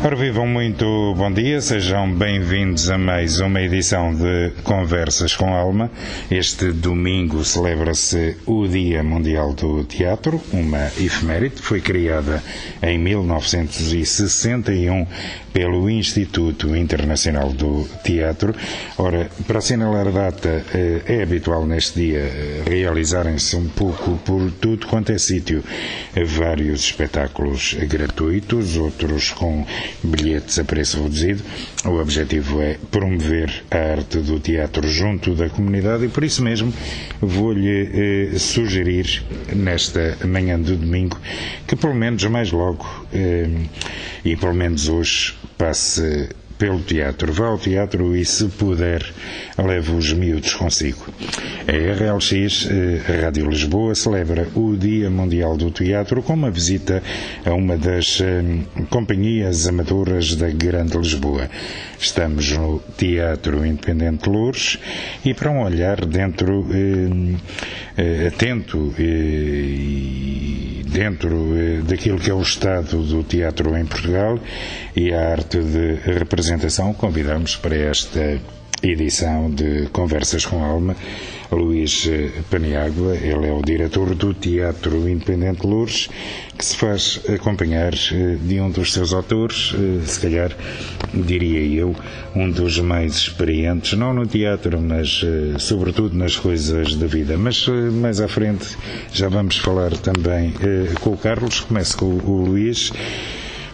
Ora, vivam muito bom dia, sejam bem-vindos a mais uma edição de Conversas com Alma. Este domingo celebra-se o Dia Mundial do Teatro, uma efeméride, foi criada em 1961 pelo Instituto Internacional do Teatro. Ora, para assinalar a data, eh, é habitual neste dia eh, realizarem-se um pouco por tudo quanto é sítio vários espetáculos gratuitos, outros com bilhetes a preço reduzido. O objetivo é promover a arte do teatro junto da comunidade e por isso mesmo vou-lhe eh, sugerir nesta manhã de domingo que pelo menos mais logo eh, e pelo menos hoje passe pelo teatro. Vá ao teatro e, se puder, leve os miúdos consigo. A RLX, eh, a Rádio Lisboa, celebra o Dia Mundial do Teatro com uma visita a uma das eh, companhias amadoras da Grande Lisboa. Estamos no Teatro Independente Lourdes e para um olhar dentro eh, atento e dentro daquilo que é o estado do teatro em Portugal e a arte de representação, convidamos para esta edição de Conversas com Alma Luís Paniágua, ele é o diretor do Teatro Independente Lourdes, que se faz acompanhar de um dos seus autores, se calhar, diria eu, um dos mais experientes, não no teatro, mas sobretudo nas coisas da vida. Mas mais à frente já vamos falar também com o Carlos, começo com o Luís.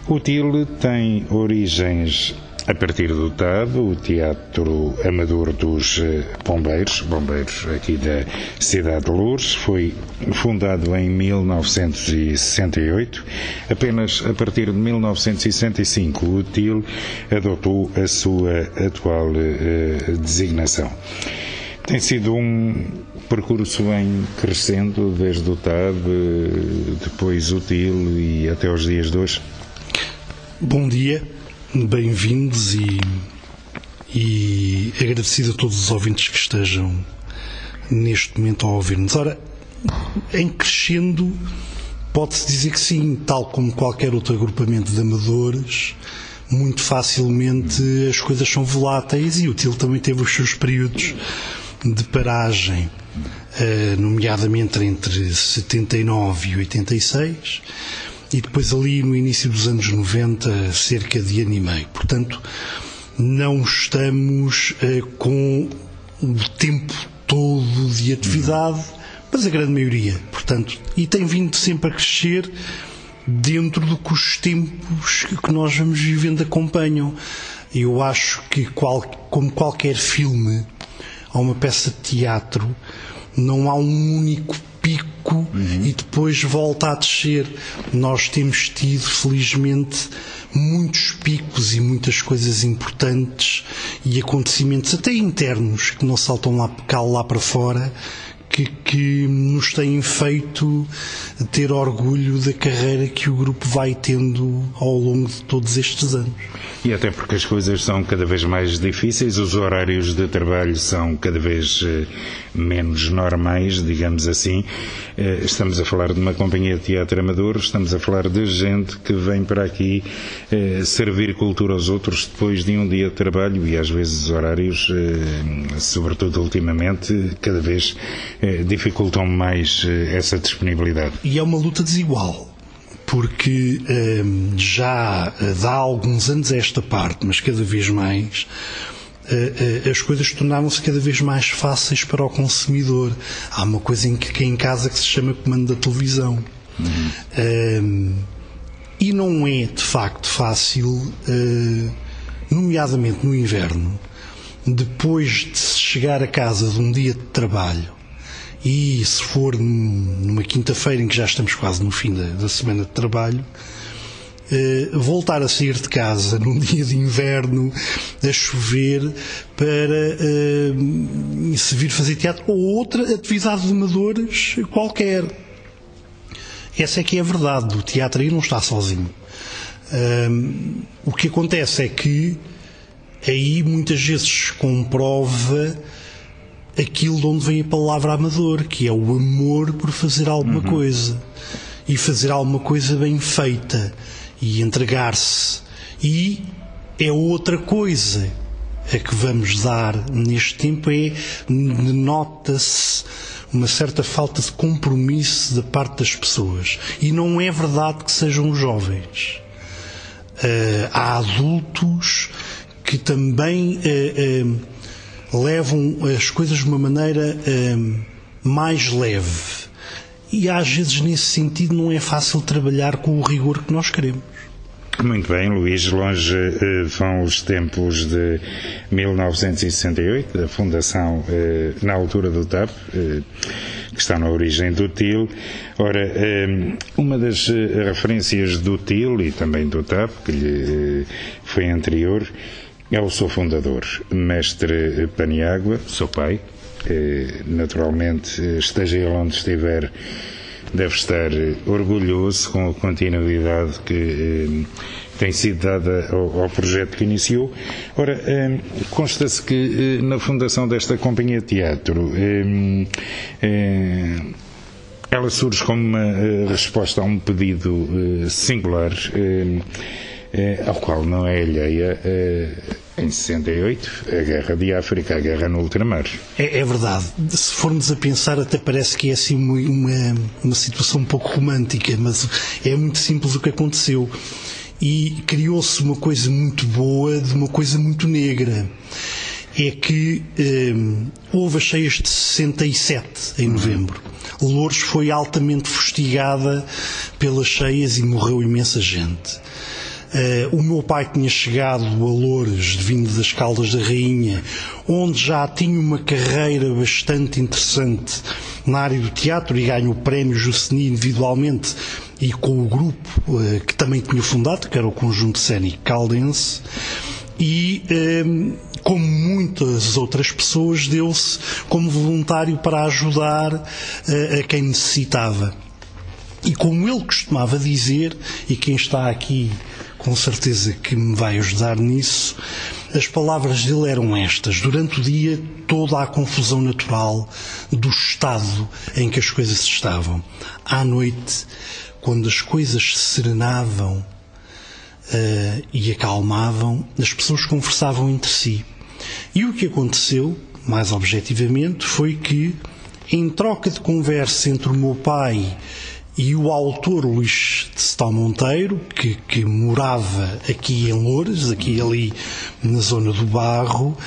O TIL tem origens a partir do TAB, o Teatro Amador dos Bombeiros, bombeiros aqui da cidade de Lourdes, foi fundado em 1968. Apenas a partir de 1965 o TIL adotou a sua atual uh, designação. Tem sido um percurso em crescendo desde o TAB, depois o TIL e até os dias de hoje. Bom dia bem-vindos e, e agradecido a todos os ouvintes que estejam neste momento a ouvir-nos. Ora, em crescendo, pode-se dizer que sim, tal como qualquer outro agrupamento de amadores, muito facilmente as coisas são voláteis e o TIL também teve os seus períodos de paragem, nomeadamente entre 79 e 86 e depois ali no início dos anos 90 cerca de ano e meio. Portanto, não estamos uh, com o tempo todo de atividade, mas a grande maioria. Portanto, e tem vindo sempre a crescer dentro do que os tempos que nós vamos vivendo acompanham. Eu acho que, qual, como qualquer filme ou uma peça de teatro, não há um único pico uhum. e depois volta a descer. Nós temos tido, felizmente, muitos picos e muitas coisas importantes e acontecimentos, até internos, que não saltam lá, cá, lá para fora, que, que, nos têm feito ter orgulho da carreira que o grupo vai tendo ao longo de todos estes anos. E até porque as coisas são cada vez mais difíceis, os horários de trabalho são cada vez menos normais, digamos assim. Estamos a falar de uma companhia de teatro amador, estamos a falar de gente que vem para aqui servir cultura aos outros depois de um dia de trabalho e às vezes os horários, sobretudo ultimamente, cada vez dificultam mais essa disponibilidade. E é uma luta desigual porque um, já dá alguns anos esta parte, mas cada vez mais, uh, as coisas tornavam-se cada vez mais fáceis para o consumidor. Há uma coisa em, que, é em casa que se chama comando da televisão. Uhum. Um, e não é, de facto, fácil, nomeadamente no inverno, depois de se chegar a casa de um dia de trabalho, e se for numa quinta-feira em que já estamos quase no fim da, da semana de trabalho, uh, voltar a sair de casa num dia de inverno, a chover, para uh, se vir fazer teatro ou outra atividade de amadores qualquer. Essa é que é a verdade. O teatro aí não está sozinho. Um, o que acontece é que aí muitas vezes comprova aquilo de onde vem a palavra amador, que é o amor por fazer alguma uhum. coisa e fazer alguma coisa bem feita e entregar-se. E é outra coisa a que vamos dar neste tempo é nota-se uma certa falta de compromisso da parte das pessoas. E não é verdade que sejam jovens. Uh, há adultos que também uh, uh, levam as coisas de uma maneira mais leve. E às vezes, nesse sentido, não é fácil trabalhar com o rigor que nós queremos. Muito bem, Luís. Longe vão os tempos de 1968, da fundação na altura do TAP, que está na origem do TIL. Ora, uma das referências do TIL e também do TAP, que lhe foi anterior, é o seu fundador, mestre Paniágua, seu pai. Eh, naturalmente, esteja ele onde estiver, deve estar orgulhoso com a continuidade que eh, tem sido dada ao, ao, projeto que iniciou. Ora, eh, consta-se que na fundação desta companhia de teatro ela surge como uma resposta a um pedido singular eh, ao qual não é alheia eh, em 68 a guerra de África, a guerra no ultramar. É, é, verdade. Se formos a pensar, até parece que é assim uma, uma situação um pouco romântica, mas é muito simples o que aconteceu. E criou-se uma coisa muito boa de uma coisa muito negra. É que eh, houve as cheias de 67 em novembro. Louros foi altamente fustigada pelas cheias e morreu imensa gente. Uh, o meu pai tinha chegado a Loures, vindo das Caldas da Rainha, onde já tinha uma carreira bastante interessante na área do teatro e ganhou o prémio Jusseni individualmente e com o grupo uh, que também tinha fundado, que era o Conjunto Cénico Caldense. E, um, eh, como muitas outras pessoas, deu-se como voluntário para ajudar uh, a quem necessitava. E como ele costumava dizer, e quem está aqui com certeza que me vai ajudar nisso. As palavras dele eram estas: durante o dia, toda a confusão natural do estado em que as coisas estavam. À noite, quando as coisas se serenavam uh, e acalmavam, as pessoas conversavam entre si. E o que aconteceu, mais objetivamente, foi que, em troca de conversa entre o meu pai e o autor Luís de Setão Monteiro, que, que morava aqui em Loures, aqui ali na zona do Barro,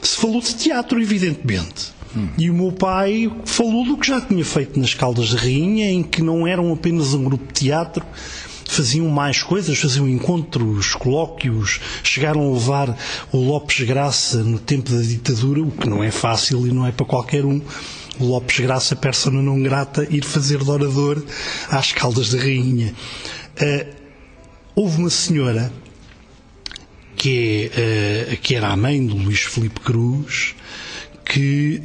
se falou de teatro, evidentemente. Hum. E o meu pai falou do que já tinha feito nas Caldas de Rainha, em que não eram apenas um grupo de teatro, faziam mais coisas, faziam encontros, colóquios, chegaram a levar o Lopes Graça no tempo da ditadura, o que não é fácil e não é para qualquer um Lopes Graça, persona não grata, ir fazer de orador às Caldas da Rainha. Uh, houve uma senhora que, é, uh, que era a mãe do Luís Felipe Cruz que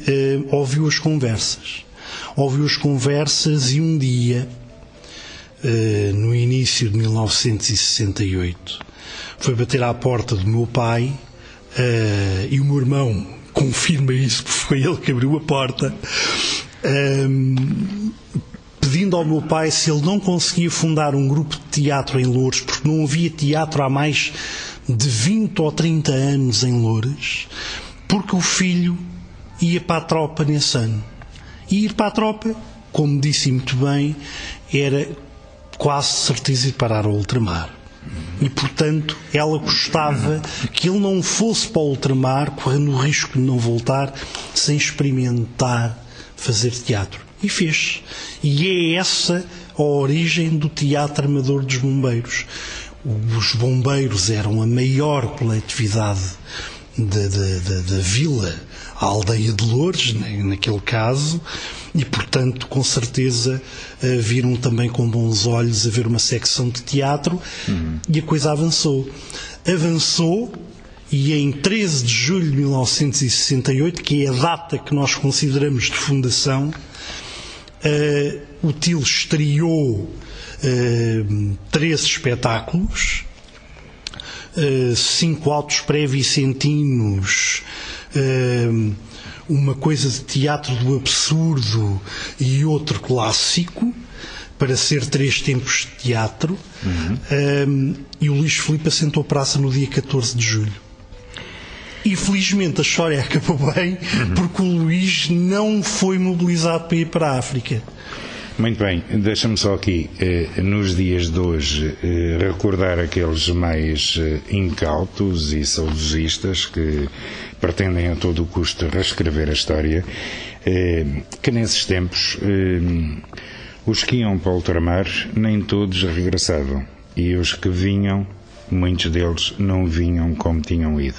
uh, ouviu as conversas. Ouviu as conversas e um dia, no início de 1968, foi bater à porta do meu pai e o meu irmão confirma isso, porque foi ele que abriu a porta, um, pedindo ao meu pai se ele não conseguia fundar um grupo de teatro em Lourdes, porque não havia teatro há mais de 20 ou 30 anos em Lourdes, porque o filho ia para a tropa nesse ano. E ir para a tropa, como disse muito bem, era quase certeza de parar ao ultramar. E, portanto, ela gostava que ele não fosse para o ultramar, correndo o risco de não voltar sem experimentar fazer teatro. E fez. E é essa a origem do Teatro Amador dos Bombeiros. Os bombeiros eram a maior coletividade da, vila, a aldeia de Lourdes, naquele caso, e, portanto, com certeza uh, viram também com bons olhos a ver uma secção de teatro uhum. e a coisa avançou. Avançou e em 13 de julho de 1968, que é a data que nós consideramos de fundação, uh, o TIL estreou uh, 13 espetáculos, uh, cinco autos pré-vicentinos, uh, uma coisa de teatro do absurdo e outro clássico, para ser três tempos de teatro, uhum. e o Luís Filipe assentou praça no dia 14 de julho. E felizmente a história acabou bem, uhum. porque o Luís não foi mobilizado para ir para a África. Muito bem, deixa-me só aqui, eh, nos dias de hoje, eh, recordar aqueles mais eh, incautos e saudosistas que pretendem a todo custo reescrever a história, que nesses tempos os que iam para o ultramar nem todos regressavam. E os que vinham muitos deles não vinham como tinham ido.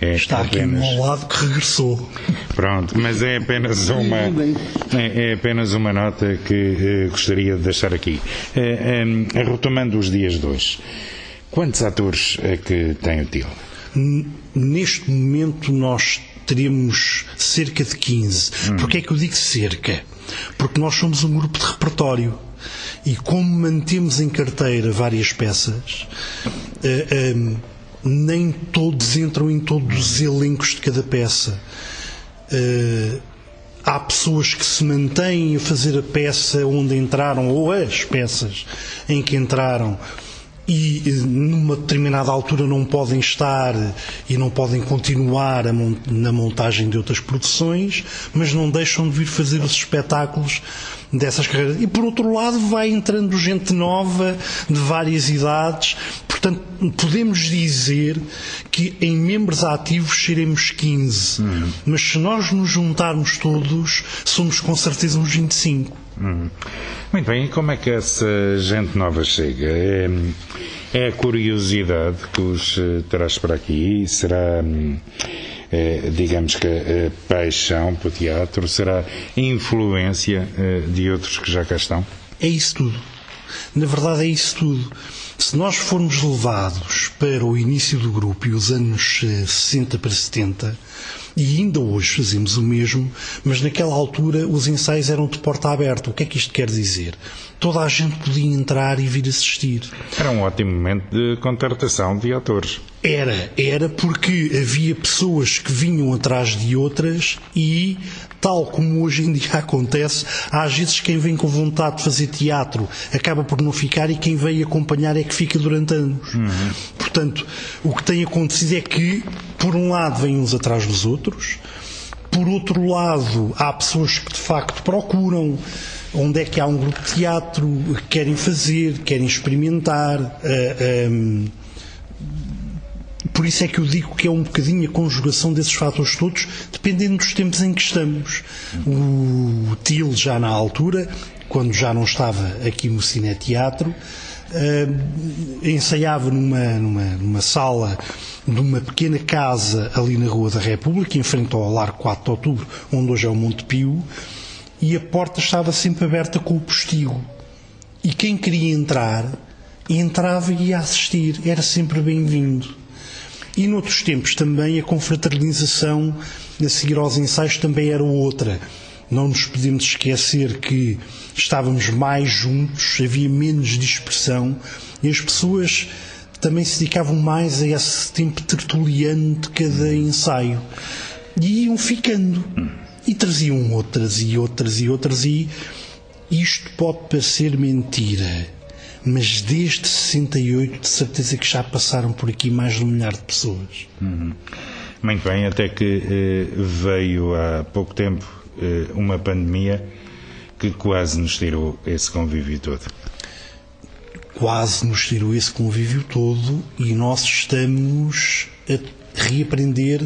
É Está apenas... aqui um ao lado que regressou. Pronto, mas é apenas uma, é, é apenas uma nota que eh, gostaria de deixar aqui. Eh, eh, retomando os dias de hoje, quantos atores é que tem o TIL? Neste momento nós teremos cerca de 15. Hum. Porquê é que eu digo cerca? Porque nós somos um grupo de repertório. E como mantemos em carteira várias peças, uh, um, nem todos entram em todos os elencos de cada peça. Uh, há pessoas que se mantêm a fazer a peça onde entraram, ou as peças em que entraram, e numa determinada altura não podem estar e não podem continuar na montagem de outras produções, mas não deixam de vir fazer os espetáculos dessas carreiras. E por outro lado vai entrando gente nova, de várias idades, portanto podemos dizer que em membros ativos seremos 15, uhum. mas se nós nos juntarmos todos, somos com certeza uns 25. Uhum. Muito bem, e como é que essa gente nova chega? É, é a curiosidade que os eh, traz para aqui? Será. Eh, digamos que a paixão para o teatro será influência eh, de outros que já cá estão? É isso tudo. Na verdade, é isso tudo. Se nós formos levados para o início do grupo e os anos 60 eh, para 70, e ainda hoje fazemos o mesmo, mas naquela altura os ensaios eram de porta aberta. O que é que isto quer dizer? Toda a gente podia entrar e vir assistir. Era um ótimo momento de contratação de atores. Era, era porque havia pessoas que vinham atrás de outras e, tal como hoje em dia acontece, às vezes quem vem com vontade de fazer teatro acaba por não ficar e quem veio acompanhar é que fica durante anos. Uhum. Portanto, o que tem acontecido é que, por um lado, vêm uns atrás dos outros, por outro lado, há pessoas que de facto procuram onde é que há um grupo de teatro, que querem fazer, querem experimentar. Uh, eh, um, ehm, por isso é que eu digo que é um bocadinho a conjugação desses fatores todos, dependendo dos tempos em que estamos. O TIL, já na altura, quando já não estava aqui no Cine Teatro, uh, ensaiava numa, numa, numa sala de uma pequena casa ali na Rua da República, em frente ao Largo 4 de Outubro, onde hoje é o Monte Pio, e a porta estava sempre aberta com o postigo. E quem queria entrar, entrava e ia assistir, era sempre bem-vindo. E noutros tempos também a confraternização a seguir aos ensaios também era outra. Não nos podemos esquecer que estávamos mais juntos, havia menos dispersão e as pessoas também se dedicavam mais a esse tempo tertuliano de cada ensaio. E iam ficando. E traziam outras e outras e outras e isto pode parecer mentira mas desde 68 de certeza que já passaram por aqui mais de um milhar de pessoas. Uhum. Muito bem, até que eh, veio há pouco tempo eh, uma pandemia que quase nos tirou esse convívio todo. Quase nos tirou esse convívio todo e nós estamos a reaprender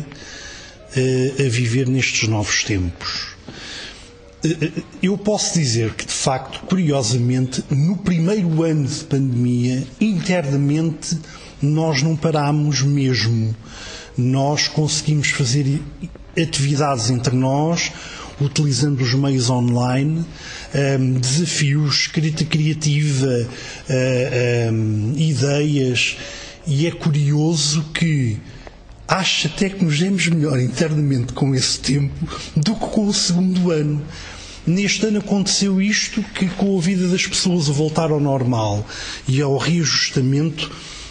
eh, a viver nestes novos tempos. Eu posso dizer que, de facto, curiosamente, no primeiro ano de pandemia, internamente, nós não parámos mesmo. Nós conseguimos fazer atividades entre nós, utilizando os meios online, um, desafios, escrita criativa, um, ideias, e é curioso que acho até que nos demos melhor internamente com esse tempo do que com o segundo ano. Neste ano aconteceu isto que com a vida das pessoas a voltar ao normal e ao reajustamento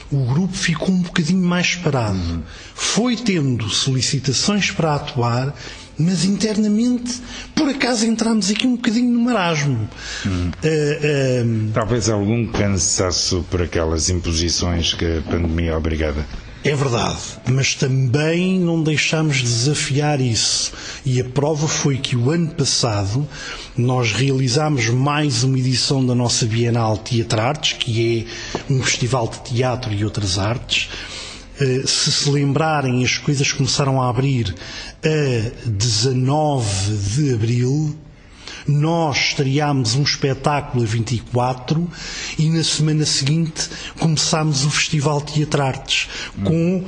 o grupo ficou um bocadinho mais parado. Uhum. Foi tendo solicitações para atuar, mas internamente, por acaso, entramos aqui um bocadinho no marasmo. Uhum. Uh, uh, Talvez algum cansaço por aquelas imposições que a pandemia obrigada. É verdade, mas também não deixamos de desafiar isso. E a prova foi que o ano passado nós realizámos mais uma edição da nossa Bienal Teatro Artes, que é um festival de teatro e outras artes. Eh, se se lembrarem, as coisas começaram a abrir a 19 de abril, nós estreámos um espetáculo a 24 e na semana seguinte começámos o Festival Teatro Artes com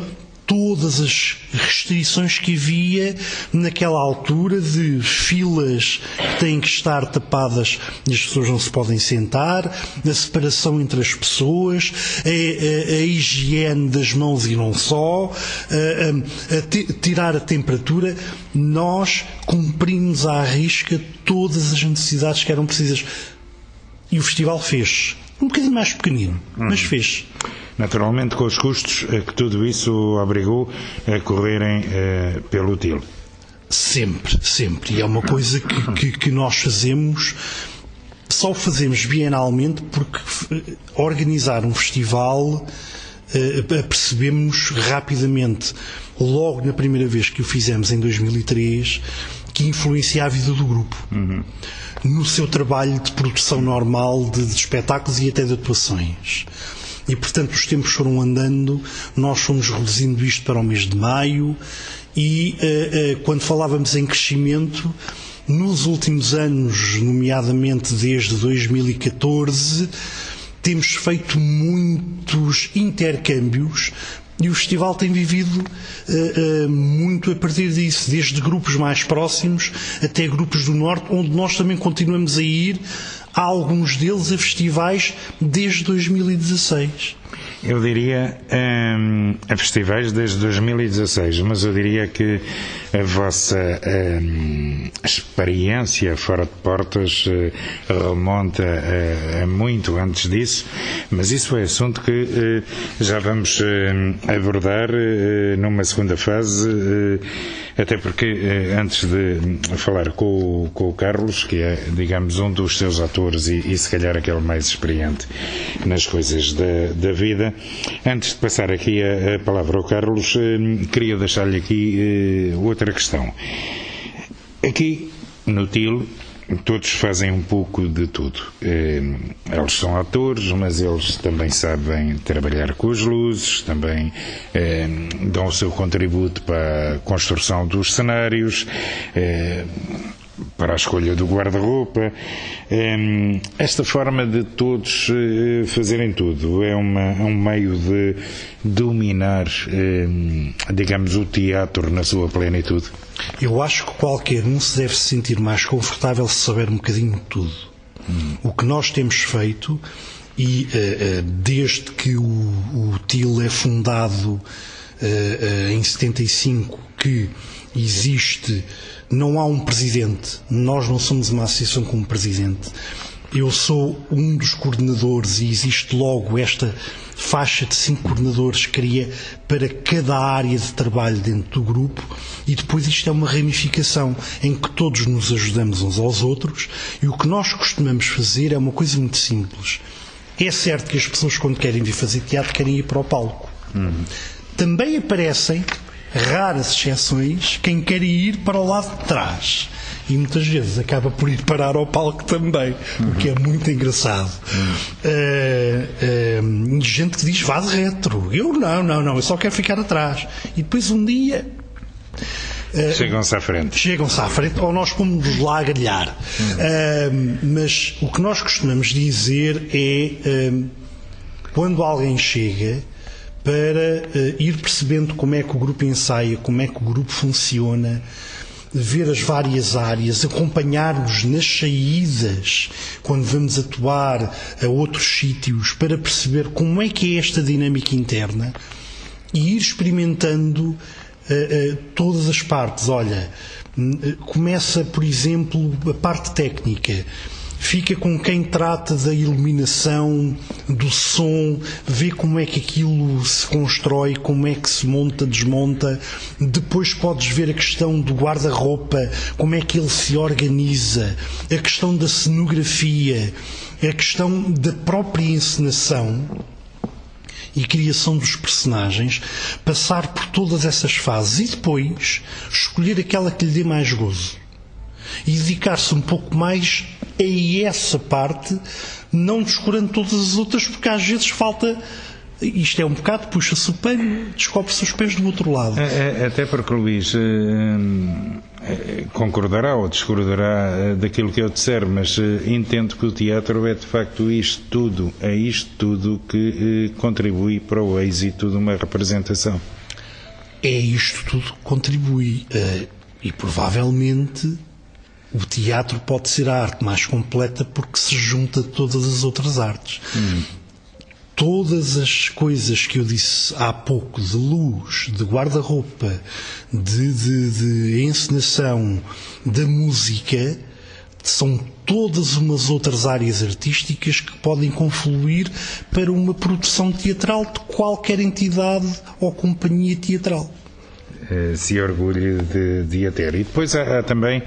todas as restrições que havia naquela altura de filas que têm que estar tapadas e as pessoas não se podem sentar, a separação entre as pessoas, a, a, a higiene das mãos e não só, a, a tirar a temperatura. Nós cumprimos à risca todas as necessidades que eram precisas. E o festival fez. Um bocadinho mais pequenino, mas uhum. fez naturalmente com os custos eh, que tudo isso obrigou a correrem eh, pelo TIL. Sempre, sempre. E é uma coisa que, que, que nós fazemos só fazemos bienalmente porque eh, organizar um festival percebemos rapidamente, logo na primeira vez que o fizemos em 2003, que influencia a vida do grupo. Uhum. No seu trabalho de produção normal de, de espetáculos e até de atuações. E, portanto, os tempos foram andando, nós fomos reduzindo isto para o mês de maio e uh, uh, quando falávamos em crescimento, nos últimos anos, nomeadamente desde 2014, temos feito muitos intercâmbios e o festival tem vivido uh, uh, muito a partir disso, desde grupos mais próximos até grupos do Norte, onde nós também continuamos a ir há alguns deles a festivais desde 2016. Eu diria hum, a festivais desde 2016, mas eu diria que a vossa hum, experiência fora de portas uh, remonta a, a, muito antes disso, mas isso é assunto que uh, já vamos uh, abordar numa segunda fase até porque, eh, antes de falar com com o Carlos, que é, digamos, um dos seus atores e, e se calhar aquele mais experiente nas coisas da, da vida, antes de passar aqui a, a palavra ao Carlos, eh, queria deixar-lhe aqui eh, outra questão. Aqui, no TIL, todos fazem um pouco de tudo. Eh, eles são atores, mas eles também sabem trabalhar com as luzes, também eh, dão o seu contributo para a construção dos cenários eh, para a escolha do guarda-roupa. Esta forma de todos fazerem tudo é, uma, é um meio de dominar, digamos, o teatro na sua plenitude. Eu acho que qualquer um se deve sentir mais confortável se souber um bocadinho de tudo. Hum. O que nós temos feito, e uh, uh, desde que o, o TIL é fundado em 75, que existe, não há um presidente, nós não somos uma associação com um presidente. Eu sou um dos coordenadores e existe logo esta faixa de cinco coordenadores cria para cada área de trabalho dentro do grupo e depois isto é uma ramificação em que todos nos ajudamos uns aos outros e o que nós costumamos fazer é uma coisa muito simples. É certo que as pessoas quando querem vir fazer teatro querem ir para o palco. Uhum. Também aparecem raras exceções quem quer ir para o lado de trás e muitas vezes acaba por ir parar ao palco também, uhum. o que é muito engraçado. Uhum. Uh, uh, gente que diz vá de retro. Eu não, não, não, eu só quero ficar atrás. E depois um dia. Uh, chegam-se à frente. Chegam-se à frente, ou nós pomos lá a grelhar. Uhum. mas o que nós costumamos dizer é quando alguém chega para ir percebendo como é que o grupo ensaia, como é que o grupo funciona, ver as várias áreas, acompanhar-nos nas saídas, quando vamos atuar a outros sítios, para perceber como é que é esta dinâmica interna e ir experimentando uh, uh, todas as partes. Olha, começa, por exemplo, a parte técnica fica com quem trata da iluminação, do som, vê como é que aquilo se constrói, como é que se monta, desmonta. Depois podes ver a questão do guarda-roupa, como é que ele se organiza, a questão da cenografia, a questão da própria encenação e criação dos personagens, passar por todas essas fases e depois escolher aquela que lhe dê mais gozo e dedicar-se um pouco mais a essa parte, não descurando todas as outras, porque às vezes falta. Isto é um bocado, puxa-se o pano, descobre-se os pés do outro lado. É, é, até porque, Luís, é, concordará ou discordará daquilo que eu disser, mas entendo que o teatro é de facto isto tudo, é isto tudo que contribui para o êxito de uma representação. É isto tudo que contribui. E provavelmente o teatro pode ser a arte mais completa porque se junta todas as outras artes. Hum. Todas as coisas que eu disse há pouco, de luz, de guarda-roupa, de, de, de encenação, da música, são todas umas outras áreas artísticas que podem confluir para uma produção teatral de qualquer entidade ou companhia teatral. Eh, se orgulhe de, de a ter. E depois há, há também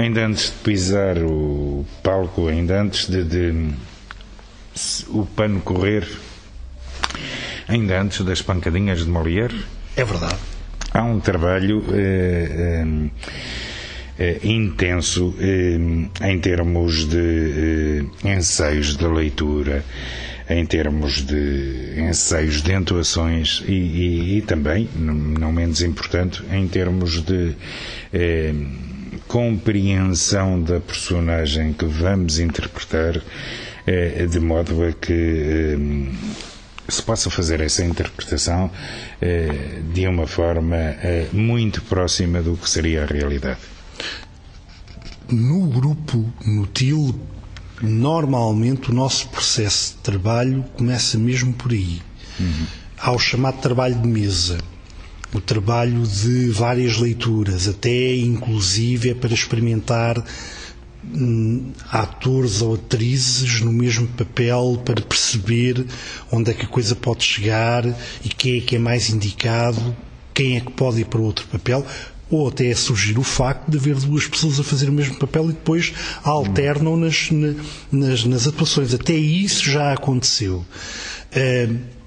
ainda antes de pisar o palco, ainda antes de, de o pano correr, ainda antes das pancadinhas de Molière. É verdade. Há um trabalho eh, eh, eh intenso eh, em termos de ensaios de leitura, em termos de ensaios de entoações e, e, e também, não menos importante, em termos de compreensão da personagem que vamos interpretar, eh, de modo a que eh, se possa fazer essa interpretação eh, de uma forma muito próxima do que seria a realidade. No grupo, no TIL, normalmente o nosso processo de trabalho começa mesmo por aí. Uhum. Há o chamado trabalho de mesa o trabalho de várias leituras, até inclusive é para experimentar hum, atores ou atrizes no mesmo papel para perceber onde é que a coisa pode chegar e quem é que é mais indicado, quem é que pode ir para outro papel, ou até surgir o facto de haver duas pessoas a fazer o mesmo papel e depois alternam nas, nas, nas atuações. Até isso já aconteceu. Uh,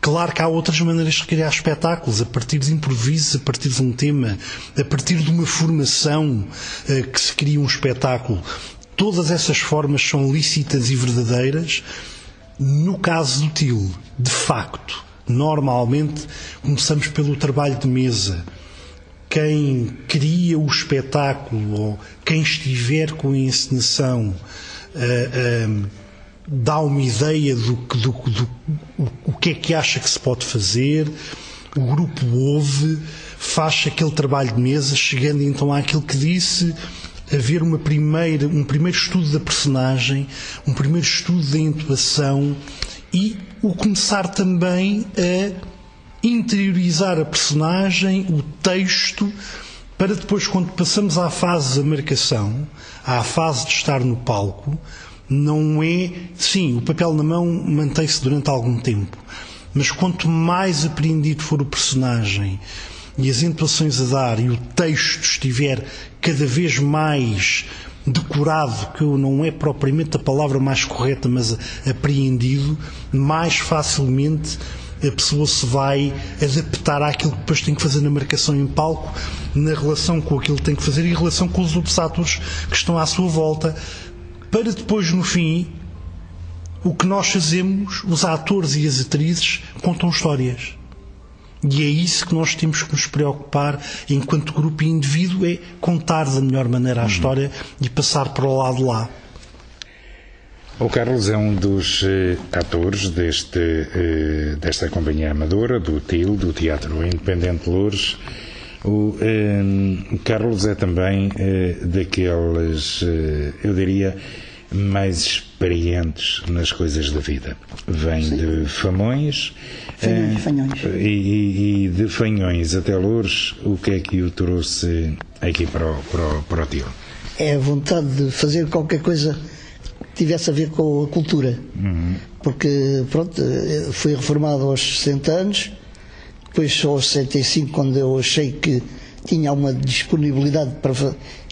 Claro que há outras maneiras de criar espetáculos, a partir de improvisos, a partir de um tema, a partir de uma formação uh, que se cria um espetáculo. Todas essas formas são lícitas e verdadeiras. No caso do TIL, de facto, normalmente começamos pelo trabalho de mesa. Quem cria o espetáculo ou quem estiver com a encenação. Uh, uh, dá uma ideia do, do, do, o que é que acha que se pode fazer, o grupo ouve, faz aquele trabalho de mesa, chegando então àquilo que disse, haver uma primeira, um primeiro estudo da personagem, um primeiro estudo da intuação e o começar também a interiorizar a personagem, o texto, para depois, quando passamos à fase da marcação, à fase de estar no palco, não é. Sim, o papel na mão mantém-se durante algum tempo, mas quanto mais apreendido for o personagem e as entoações a dar e o texto estiver cada vez mais decorado, que não é propriamente a palavra mais correta, mas apreendido, mais facilmente a pessoa se vai adaptar àquilo que depois tem que fazer na marcação em palco, na relação com aquilo que tem que fazer e em relação com os outros atores que estão à sua volta, para depois, no fim, o que nós fazemos, os atores e as atrizes contam histórias. E é isso que nós temos que nos preocupar enquanto grupo e indivíduo, é contar da melhor maneira a uhum. história e passar para o lado lá. O Carlos é um dos eh, atores deste, eh, desta companhia amadora, do TIL, do Teatro Independente Loures. O eh, Carlos é também eh, daqueles, eh, eu diria, mais experientes nas coisas da vida. Vem Sim. de Famões. Fanhões, eh, fanhões. E, e, e, de Fanhões até Lourdes, o que é que o trouxe aqui para o, para o, para o tio? É a vontade de fazer qualquer coisa que tivesse a ver com a cultura. Uhum. Porque, pronto, fui reformado aos 60 anos depois só aos 65, quando eu achei que tinha uma disponibilidade para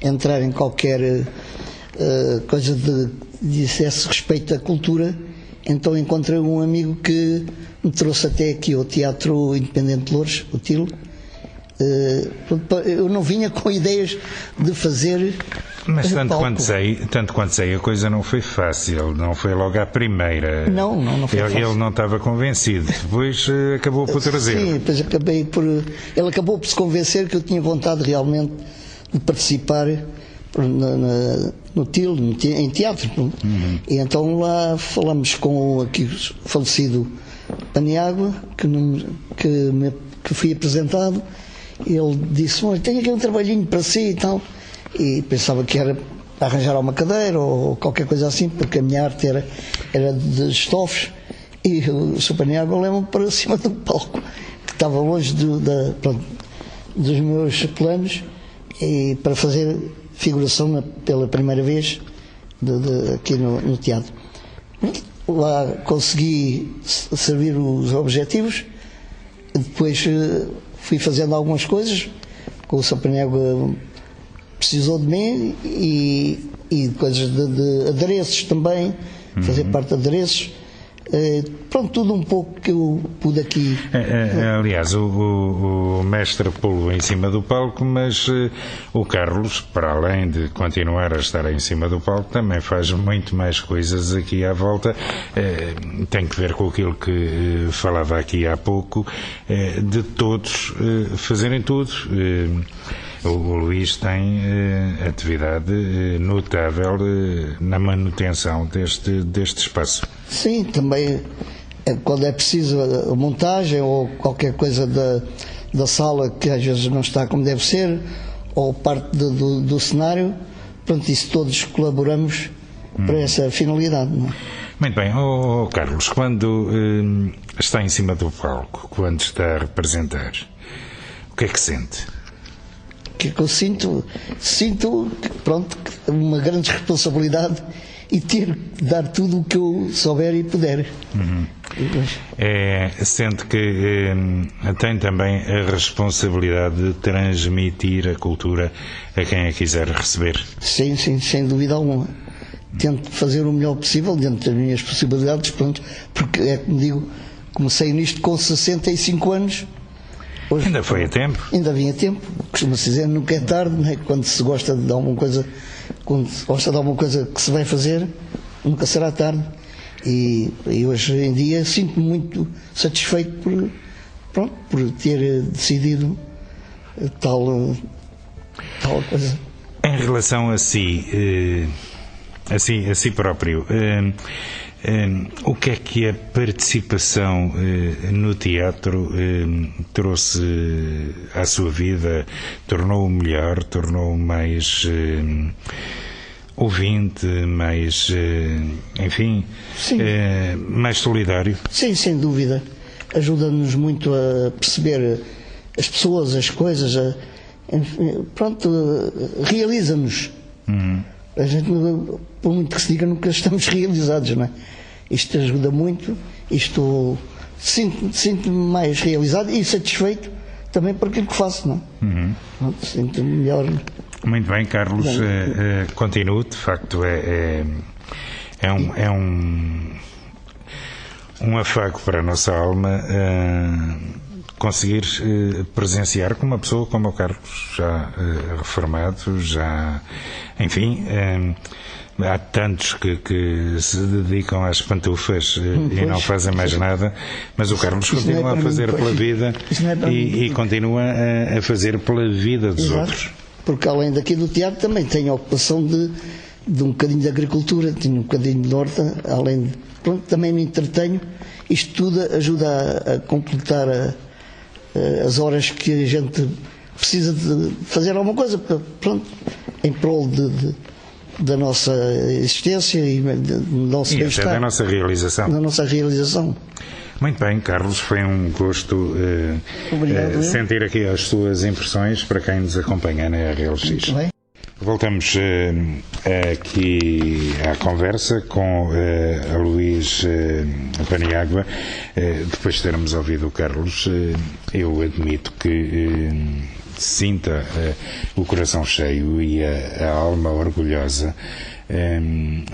entrar em qualquer uh, coisa de dissesse respeito à cultura, então encontrei um amigo que me trouxe até aqui ao Teatro Independente de Louros, o Tilo, eh, eu não vinha com ideias de fazer. Mas tanto quanto, sei, tanto quanto sei, a coisa não foi fácil, não foi logo à primeira. Não, não, não foi ele, fácil. Ele não estava convencido, depois eh, acabou por trazer. Sim, depois acabei por. Ele acabou por se convencer que eu tinha vontade realmente de participar na, na, no TIL, em teatro. Uhum. E então lá falamos com aqui o falecido Paniágua, que, que, me, que fui apresentado ele disse: Olha, tenho aqui um trabalhinho para si e tal. E pensava que era arranjar uma cadeira ou qualquer coisa assim, porque a minha arte era, era de estofos. E o Sr. Paniago leva-me para cima do palco, que estava longe do, da, pronto, dos meus planos, e para fazer figuração na, pela primeira vez de, de, aqui no, no teatro. Lá consegui servir os objetivos, depois eh, fui fazendo algumas coisas, com o Sampanego precisou de mim e, e coisas de, de adereços também, uhum. fazer parte de adereços. Uh, pronto, tudo um pouco que eu pude aqui. É, é, é aliás, o, o, o, mestre pulou em cima do palco, mas uh, o Carlos, para além de continuar a estar em cima do palco, também faz muito mais coisas aqui à volta. Uh, tem que ver com aquilo que falava aqui há pouco, de todos fazerem tudo. O, Luís tem eh, atividade eh, notável eh, na manutenção deste, deste espaço. Sim, também é, quando é preciso a montagem ou qualquer coisa da, da sala que às vezes não está como deve ser, ou parte do, do, do cenário, pronto, isso todos colaboramos hum. para essa finalidade. Não é? Muito bem, oh, oh, Carlos, quando eh, está em cima do palco, quando está a representar, o que é que sente? Que, que eu sinto, sinto pronto, uma grande responsabilidade e ter de dar tudo o que eu souber e puder. Uhum. É, sente que eh, tem também a responsabilidade de transmitir a cultura a quem a quiser receber. Sim, sim, sem dúvida alguma. Tento fazer o melhor possível dentro das minhas possibilidades, pronto, porque é como digo, comecei nisto com 65 anos Hoje, ainda foi a tempo. Ainda vinha tempo. Costuma-se dizer, nunca é tarde, né? quando se gosta de alguma coisa, quando se gosta de alguma coisa que se vai fazer, nunca será tarde. E, e hoje em dia sinto-me muito satisfeito por, pronto, por ter decidido tal, tal coisa. Em relação a si, eh, a si, a si próprio, eh, o que é que a participação eh, no teatro trouxe à sua vida? Tornou-o melhor? Tornou-o mais ouvinte, mais, eh, enfim, eh, mais solidário? Sim, sem dúvida. Ajuda-nos muito a perceber as pessoas, as coisas, a, pronto, realiza-nos. Uhum. A gente, por muito que se diga, nunca estamos realizados, não é? Isto ajuda muito, isto sinto-me sinto mais realizado e satisfeito também por aquilo que faço, não é? Uhum. Sinto-me melhor. Muito bem, Carlos, bem, uh, uh, continuo, de facto é, é, é um, é um, um afago para a nossa alma conseguir presenciar com uma pessoa como o Carlos, já reformado, já, enfim há tantos que, que, se dedicam às pantufas pois, e não fazem mais nada, mas o Carlos continua é a fazer mim, pela vida é e, e, continua a, a, fazer pela vida dos Exato. outros. Porque além daqui do teatro também tenho a ocupação de, de um bocadinho de agricultura, tenho um bocadinho de horta, além de. Pronto, também me entretenho. Isto tudo ajuda a, a completar a, as horas que a gente precisa de fazer alguma coisa, pronto, em prol de, de da nossa existência e do nosso bem-estar. da nossa realização. Da nossa realização. Muito bem, Carlos, foi um gosto uh, uh, sentir aqui as suas impressões para quem nos acompanha na RLX. Muito bem. Voltamos uh, aqui à conversa com a Luís uh, Paniagua. depois de termos ouvido o Carlos, eu admito que sinta o coração cheio e a, a alma orgulhosa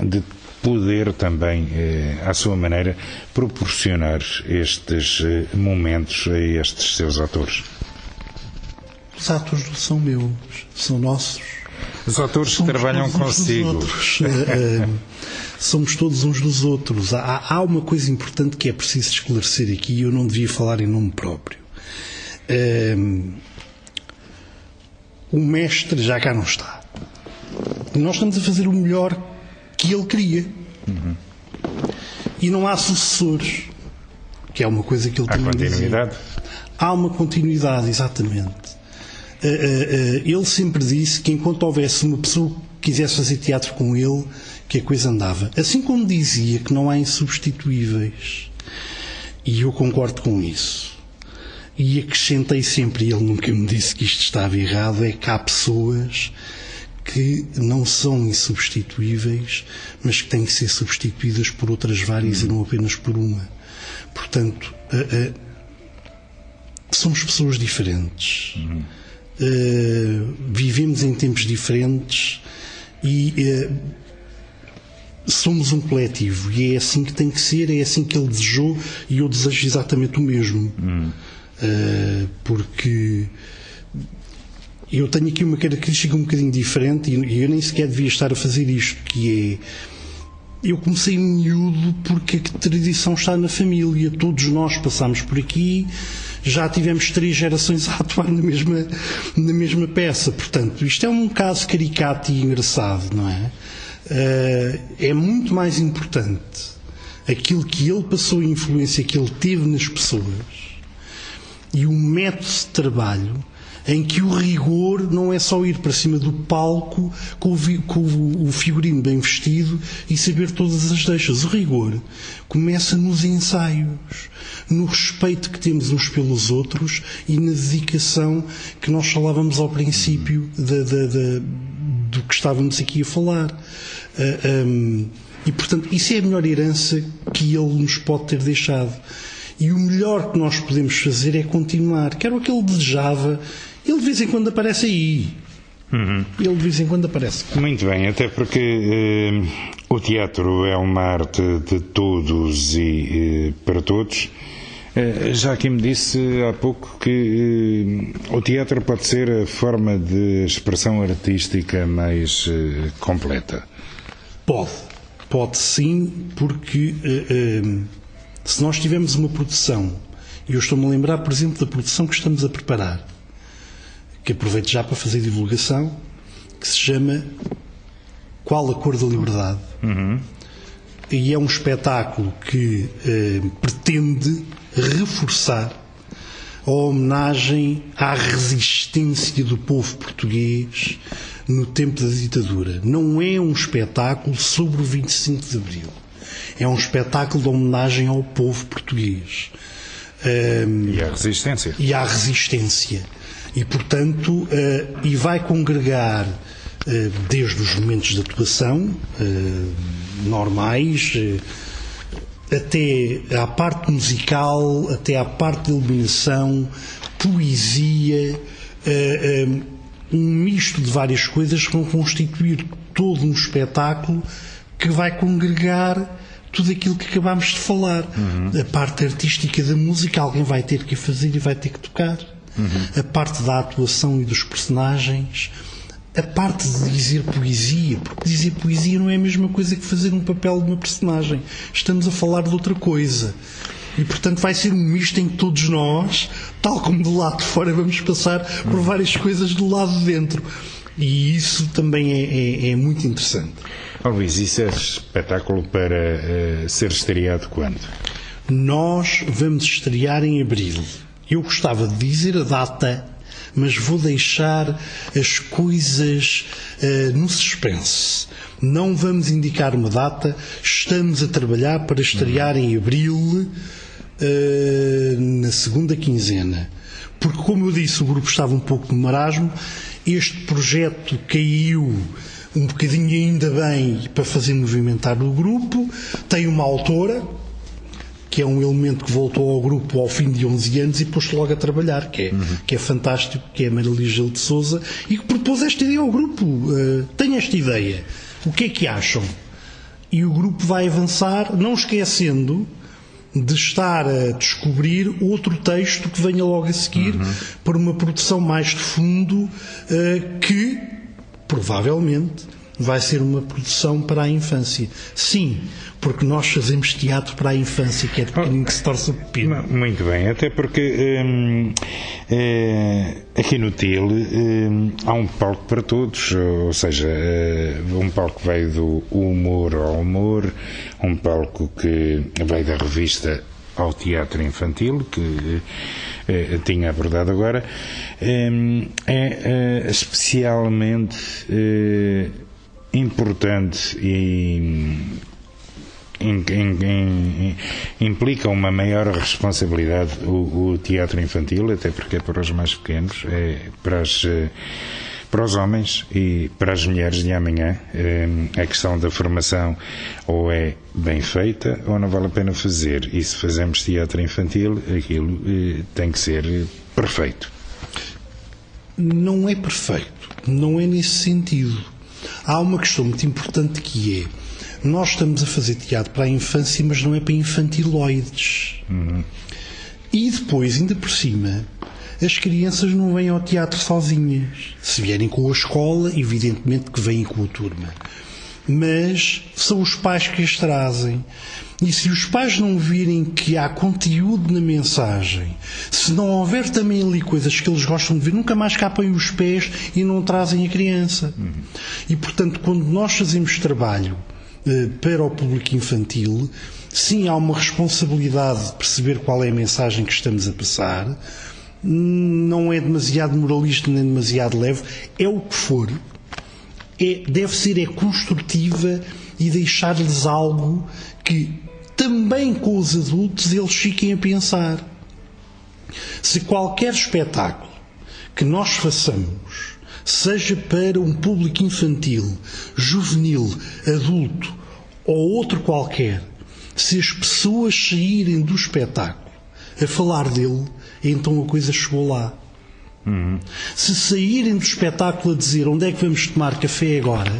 de poder também, à sua maneira, proporcionar estes momentos a estes seus autores. Os atos são meus, são nossos os atores que trabalham consigo. Eh, somos todos uns dos outros. Há, há, uma coisa importante que é preciso esclarecer aqui e eu não devia falar em nome próprio. Um, eh, o mestre já cá não está. Nós estamos a fazer o melhor que ele queria. Uhum. E não há sucessores, que é uma coisa que ele há continuidade. Há uma continuidade, exatamente. Eh, eh, eh, ele sempre disse que enquanto houvesse uma pessoa que quisesse fazer teatro com ele, que a coisa andava. Assim como dizia que não há insubstituíveis. E eu concordo com isso. E acrescentei sempre, e ele nunca me disse que isto estava errado, é que há pessoas que não são insubstituíveis, mas que têm que ser substituídas por outras várias uhum. e não apenas por uma. Portanto, uh, somos pessoas diferentes. Uhum. Uh, vivemos em tempos diferentes e uh, somos um coletivo e é assim que tem que ser, é assim que ele desejou e eu desejo exatamente o mesmo. Hum. Uh, porque eu tenho aqui uma característica um bocadinho diferente e eu nem sequer devia estar a fazer isto, que é eu comecei miúdo porque a tradição está na família, todos nós passamos por aqui, já tivemos três gerações a atuar na mesma, na mesma peça. Portanto, isto é um caso caricato e engraçado, não é? Uh, é muito mais importante aquilo que ele passou, a influência que ele teve nas pessoas e o método de trabalho em que o rigor não é só ir para cima do palco com o, com o figurino bem vestido e saber todas as deixas. O rigor começa nos ensaios, no respeito que temos uns pelos outros e na dedicação que nós falávamos ao princípio da, da, da, do que estávamos aqui a falar. Uh, ah, um, e, portanto, isso é a melhor herança que ele nos pode ter deixado. E o melhor que nós podemos fazer é continuar, que era o que ele de vez em quando aparece aí. Uhum. Ele de vez em quando aparece. Muito bem, até porque eh, o teatro é uma arte de todos e eh, para todos. Eh, já aqui me disse há pouco que o teatro pode ser a forma de expressão artística mais completa. Pode, pode sim, porque se nós tivermos uma produção, e eu estou-me a lembrar, por exemplo, da produção que estamos a preparar, que aproveito já para fazer divulgação, que se chama Qual a Cor da Liberdade? Uhum. E é um espetáculo que eh, pretende reforçar a homenagem à resistência do povo português no tempo da ditadura. Não é um espetáculo sobre o 25 de Abril. É um espetáculo de homenagem ao povo português. Um, e à resistência. E à resistência e, portanto, uh, e vai congregar uh, desde os momentos de atuação uh, normais até à parte musical, até à parte de iluminação, poesia, um misto de várias coisas que vão constituir todo um espetáculo que vai congregar tudo aquilo que acabámos de falar. Uhum. A parte artística da música, alguém vai ter que fazer e vai ter que tocar uhum. a parte da atuação e dos personagens, a parte de dizer poesia, porque dizer poesia não é a mesma coisa que fazer um papel de uma personagem. Estamos a falar de outra coisa. E, portanto, vai ser um misto em que todos nós, tal como do lado de fora, vamos passar por várias coisas do lado de dentro. E isso também é, é, é muito interessante. Oh, Luís, isso é espetáculo para uh, ser estreado quando? Nós vamos estrear em abril. Eu gostava de dizer a data, mas vou deixar as coisas uh, no suspense. Não vamos indicar uma data, estamos a trabalhar para estrear em abril, uh, na segunda quinzena. Porque, como eu disse, o grupo estava um pouco de marasmo, este projeto caiu um bocadinho ainda bem para fazer movimentar o grupo, tem uma autora, que é um elemento que voltou ao grupo ao fim de 11 anos e pôs-se logo a trabalhar, que é, uhum. que é fantástico, que é a Maria Gil de Souza, e que propôs esta ideia ao grupo. Uh, tem esta ideia. O que é que acham? E o grupo vai avançar, não esquecendo de estar a descobrir outro texto que venha logo a seguir uhum. para uma produção mais de fundo uh, que provavelmente vai ser uma produção para a infância. Sim, porque nós fazemos teatro para a infância, que é de pequenino que se torce o pepino. Muito bem, até porque hum, é, aqui no TIL hum, há um palco para todos, ou seja, é, um palco que vai do humor ao humor, um palco que vai da revista ao teatro infantil, que eh, tinha abordado agora, hum, é, é especialmente eh, importante e implica uma maior responsabilidade o, o, teatro infantil, até porque é para os mais pequenos, é para, as, para os homens e para as mulheres de amanhã. Eh, a questão da formação ou é bem feita ou não vale a pena fazer. E se fazemos teatro infantil, aquilo eh, tem que ser perfeito. Não é perfeito, não é nesse sentido. Há uma questão muito importante que é nós estamos a fazer teatro para a infância, mas não é para infantiloides. Uhum. E depois, ainda por cima, as crianças não vêm ao teatro sozinhas. Se vierem com a escola, evidentemente que vêm com a turma. Mas são os pais que as trazem. E se os pais não virem que há conteúdo na mensagem, se não houver também ali coisas que eles gostam de ver, nunca mais capem os pés e não trazem a criança. Uhum. E portanto, quando nós fazemos trabalho eh, para o público infantil, sim, há uma responsabilidade de perceber qual é a mensagem que estamos a passar. Não é demasiado moralista nem demasiado leve, é o que for. É, deve ser é construtiva e deixar-lhes algo que também com os adultos eles fiquem a pensar. Se qualquer espetáculo que nós façamos seja para um público infantil, juvenil, adulto ou outro qualquer, se as pessoas saírem do espetáculo a falar dele, então a coisa chegou lá. Uhum. Se saírem do espetáculo a dizer onde é que vamos tomar café agora,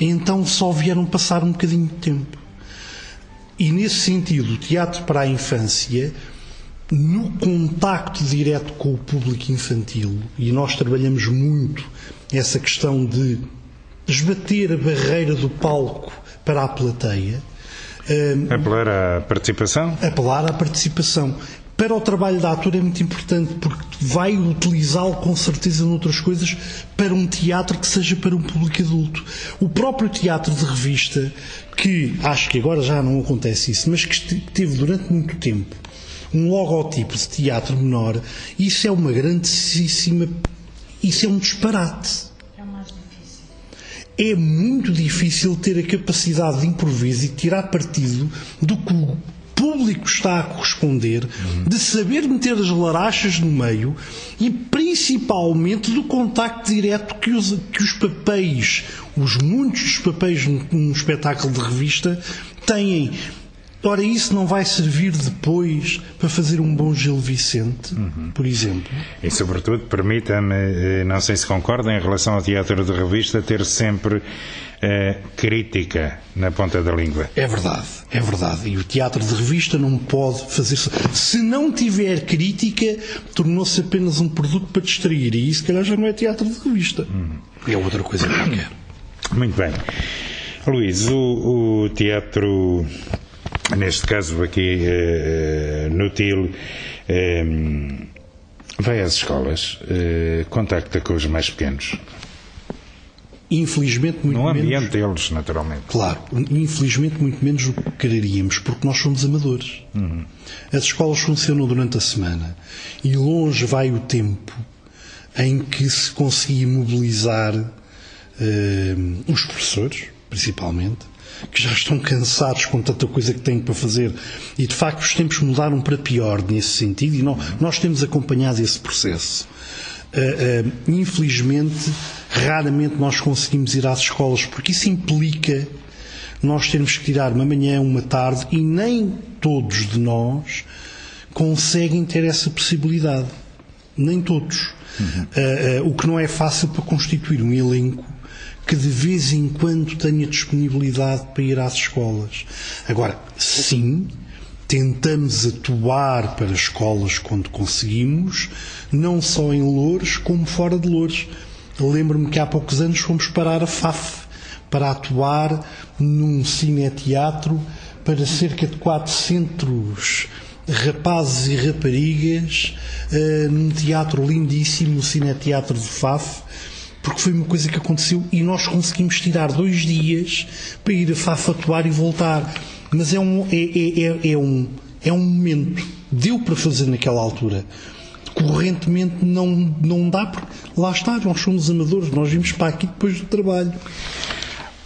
então só vieram passar um bocadinho de tempo. E nesse sentido, o teatro para a infância no contacto direto com o público infantil, e nós trabalhamos muito essa questão de esbater a barreira do palco para a plateia. Apelar à participação? Apelar à participação. Para o trabalho da ator é muito importante porque vai utilizá-lo com certeza noutras coisas para um teatro que seja para um público adulto. O próprio teatro de revista, que acho que agora já não acontece isso, mas que teve durante muito tempo um logotipo de teatro menor, isso é uma grandíssima. Isso é um disparate. É o mais difícil. É muito difícil ter a capacidade de improviso e tirar partido do que público está a corresponder, uhum. de saber meter as larachas no meio e principalmente do contacto direto que os, que os papéis, os muitos papéis num, num espetáculo de revista, têm Ora, isso não vai servir depois para fazer um bom Gil Vicente, uhum. por exemplo? E, sobretudo, permita-me, eh, não sei se concorda, em relação ao teatro de revista, ter sempre eh, crítica na ponta da língua. É verdade, é verdade. E o teatro de revista não pode fazer. Se não tiver crítica, tornou-se apenas um produto para distrair. E isso, se calhar, já não é teatro de revista. Uhum. É outra coisa qualquer. Muito bem. Luís, o, o teatro neste caso aqui uh, no TIL, eh, vai às escolas, uh, contacta com os mais pequenos. Infelizmente, muito no menos. No ambiente deles, naturalmente. Claro, infelizmente, muito menos do que quereríamos, porque nós somos amadores. Uhum. As escolas funcionam durante a semana e longe vai o tempo em que se conseguia mobilizar os professores, principalmente, que já estão cansados com tanta coisa que têm para fazer e de facto os tempos mudaram para pior nesse sentido e nós, nós temos acompanhado esse processo. Uh, uh, infelizmente, raramente nós conseguimos ir às escolas porque isso implica nós termos que tirar uma manhã, uma tarde e nem todos de nós conseguem ter essa possibilidade. Nem todos. Uhum. Uh, o que não é fácil para constituir um elenco que de vez em quando tenha disponibilidade para ir às escolas. Agora, sim, tentamos atuar para escolas quando conseguimos, não só em Louros, como fora de Louros. Lembro-me que há poucos anos fomos parar a FAF para atuar num cineteatro para cerca de 400 rapazes e raparigas uh, num teatro lindíssimo, o Cineteatro de Faf, porque foi uma coisa que aconteceu e nós conseguimos tirar dois dias para ir a Faf atuar e voltar. Mas é um, é, é, é, é um, é um momento. Deu para fazer naquela altura. Correntemente não, não dá, porque lá está, nós somos amadores, nós vimos para aqui depois do trabalho.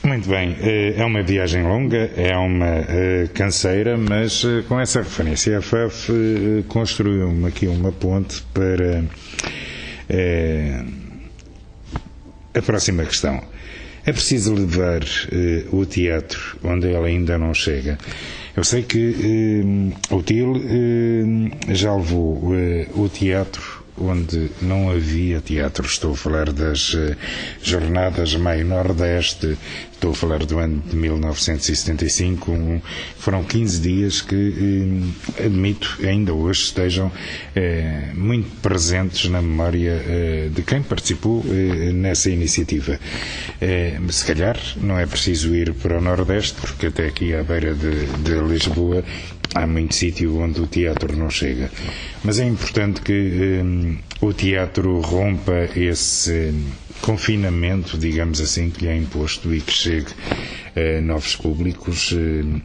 Muito bem, eh, é uma viagem longa, é uma eh, canseira, mas eh, com essa referência, a FAF construiu aqui uma ponte para a próxima questão. É preciso levar o teatro onde ele ainda não chega. Eu sei que uh, o TIL uh, já levou o teatro onde não havia teatro. Estou a falar das uh, Jornadas Meio Nordeste, estou a falar do ano de 1975. Um, foram 15 dias que, uh, admito, ainda hoje estejam uh, muito presentes na memória de quem participou nessa iniciativa. se calhar não é preciso ir para o Nordeste, porque até aqui à beira de, de Lisboa há muito sítio onde o teatro não chega. Mas é importante que o teatro rompa esse confinamento, digamos assim, que lhe é imposto e que chegue a novos públicos, hum,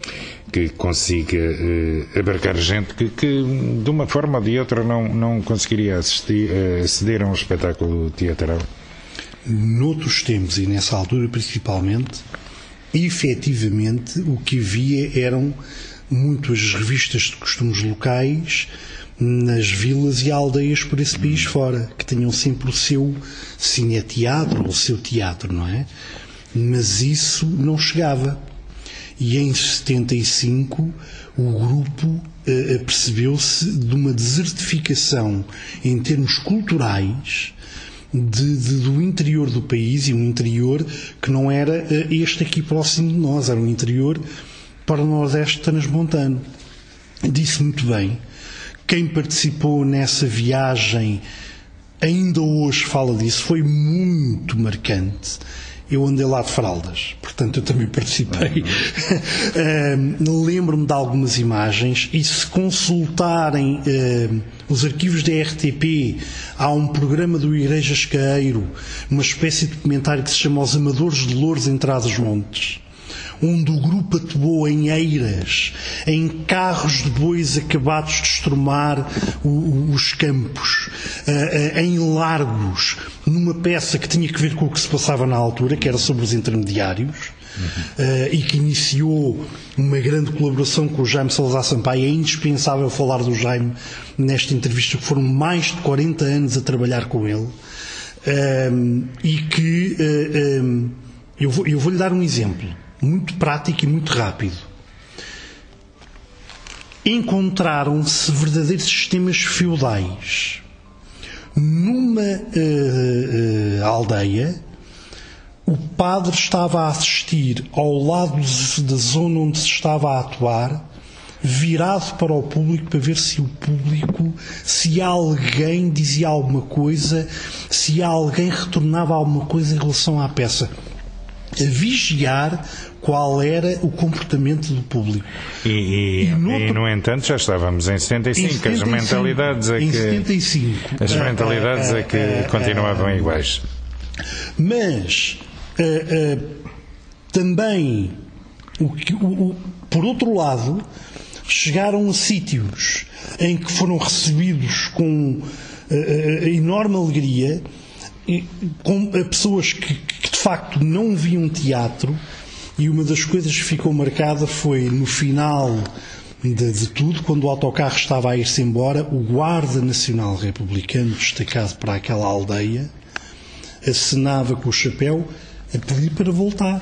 que consiga uh, abarcar gente que, que, de uma forma ou de outra, não, não conseguiria assistir, aceder a um espetáculo teatral. Noutros tempos, e nessa altura principalmente, efetivamente o que havia eram muito as revistas de costumes locais nas vilas e aldeias por esse país fora, que tinham sempre o seu cineteatro ou o seu teatro, não é? Mas isso não chegava. E em 75 o grupo uh, percebeu-se de uma desertificação em termos culturais de, de, do interior do país e um interior que não era uh, este aqui próximo de nós, era um interior para o Nordeste transmontano. Disse muito bem. Quem participou nessa viagem ainda hoje fala disso, foi muito marcante. Eu andei lá de fraldas, portanto eu também participei. uh, Lembro-me de algumas imagens e se consultarem uh, os arquivos da RTP, há um programa do Igreja Escaeiro, uma espécie de documentário que se chama Os Amadores de Louros Trás Montes onde o grupo atuou em eiras, em carros de bois acabados de estrumar os campos, em largos, numa peça que tinha que ver com o que se passava na altura, que era sobre os intermediários. Uh, e que iniciou uma grande colaboração com o Jaime Salazar Sampaio. É indispensável falar do Jaime nesta entrevista, que foram mais de 40 anos a trabalhar com ele. E que uh, eu vou-lhe vou dar um exemplo muito prático e muito rápido. Encontraram-se verdadeiros sistemas feudais. Numa uh, uh, aldeia, o padre estava a assistir ao lado da zona onde se estava a atuar, virado para o público para ver se o público, se alguém dizia alguma coisa, se alguém retornava alguma coisa em relação à peça. A vigiar qual era o comportamento do público. E, e, e, no, e no, entanto, já estávamos em 75, em 75 as mentalidades é que, 75, as mentalidades é que continuavam iguais. Mas também, o que, o, o, por outro lado, chegaram a sítios em que foram recebidos com a, a enorme alegria com pessoas que, que de facto não viam teatro e uma das coisas que ficou marcada foi no final de, de, tudo, quando o autocarro estava a ir-se embora, o Guarda Nacional Republicano, destacado para aquela aldeia, acenava com o chapéu a pedir para voltar.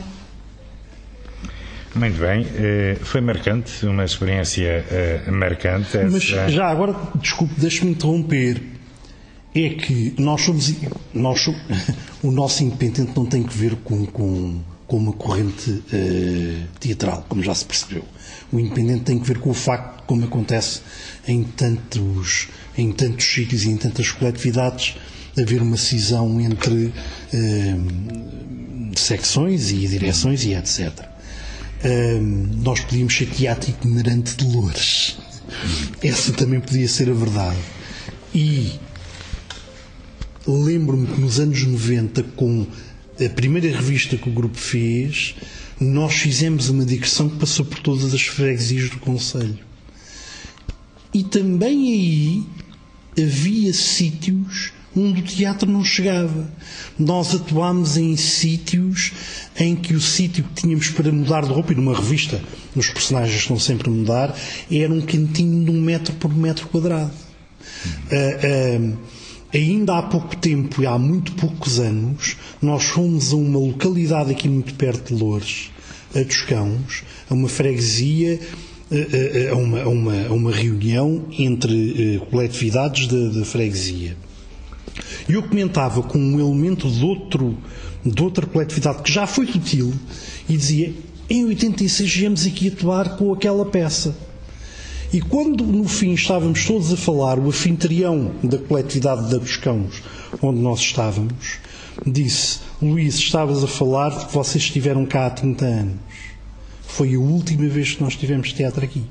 Muito bem, eh, foi marcante, uma experiência eh, marcante. Mas já agora, desculpe, deixe-me interromper. É que nós somos, nós o nosso independente não tem que ver com, com, com uma corrente uh, teatral, como já se percebeu. O independente tem que ver com o facto, como acontece em tantos, em tantos sítios e em tantas coletividades, haver uma cisão entre uh, secções e direções e etc. Uh, nós podíamos ser teatro itinerante de Loures. Essa também podia ser a verdade. E lembro-me que nos anos 90, com a primeira revista que o grupo fez, nós fizemos uma digressão que passou por todas as freguesias do Conselho. E também aí havia sítios onde o teatro não chegava. Nós atuámos em sítios em que o sítio que tínhamos para mudar de roupa, e numa revista, os personagens estão sempre a mudar, era um cantinho de um metro por metro quadrado. Uh, uh, ainda há pouco tempo, e há muito poucos anos, nós fomos a uma localidade aqui muito perto de Loures, a Toscãos, a uma freguesia, a uma, a uma, a uma reunião entre eh, coletividades da freguesia. E eu comentava com um elemento de, outro, de outra coletividade que já foi sutil e dizia: em 86 viemos aqui atuar com aquela peça. E quando no fim estávamos todos a falar, o anfitrião da coletividade da Buscãos, onde nós estávamos, disse: Luís, estavas a falar de que vocês estiveram cá há 30 anos. Foi a última vez que nós tivemos teatro aqui.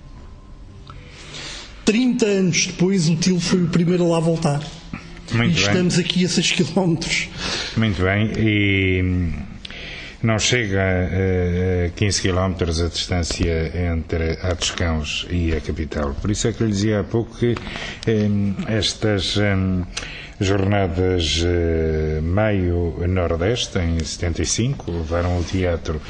30 anos depois, o Tilo foi o primeiro a lá voltar. Muito e bem. estamos aqui a 6 km. Muito bem. E não chega a 15 km a distância entre Atoscãos e a capital. Por isso é que eu lhe dizia há pouco que estas jornadas uh, meio-nordeste, em 75, levaram o teatro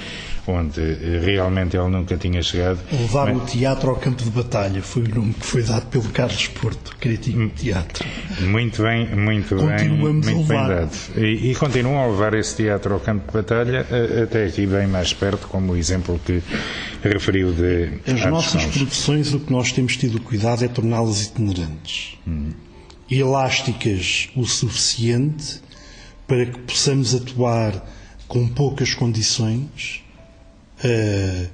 onde realmente ele nunca tinha chegado. Levar mas... o teatro ao campo de batalha foi o nome que foi dado pelo Carlos Porto, crítico de teatro. Muito bem, muito Continuamos bem, muito bem dado. E, e, continuam a levar esse teatro ao campo de batalha até aqui bem mais perto, como o exemplo que referiu de As nossas produções, o que nós temos tido cuidado é torná-las itinerantes. Hum. Elásticas o suficiente para que possamos atuar com poucas condições uh,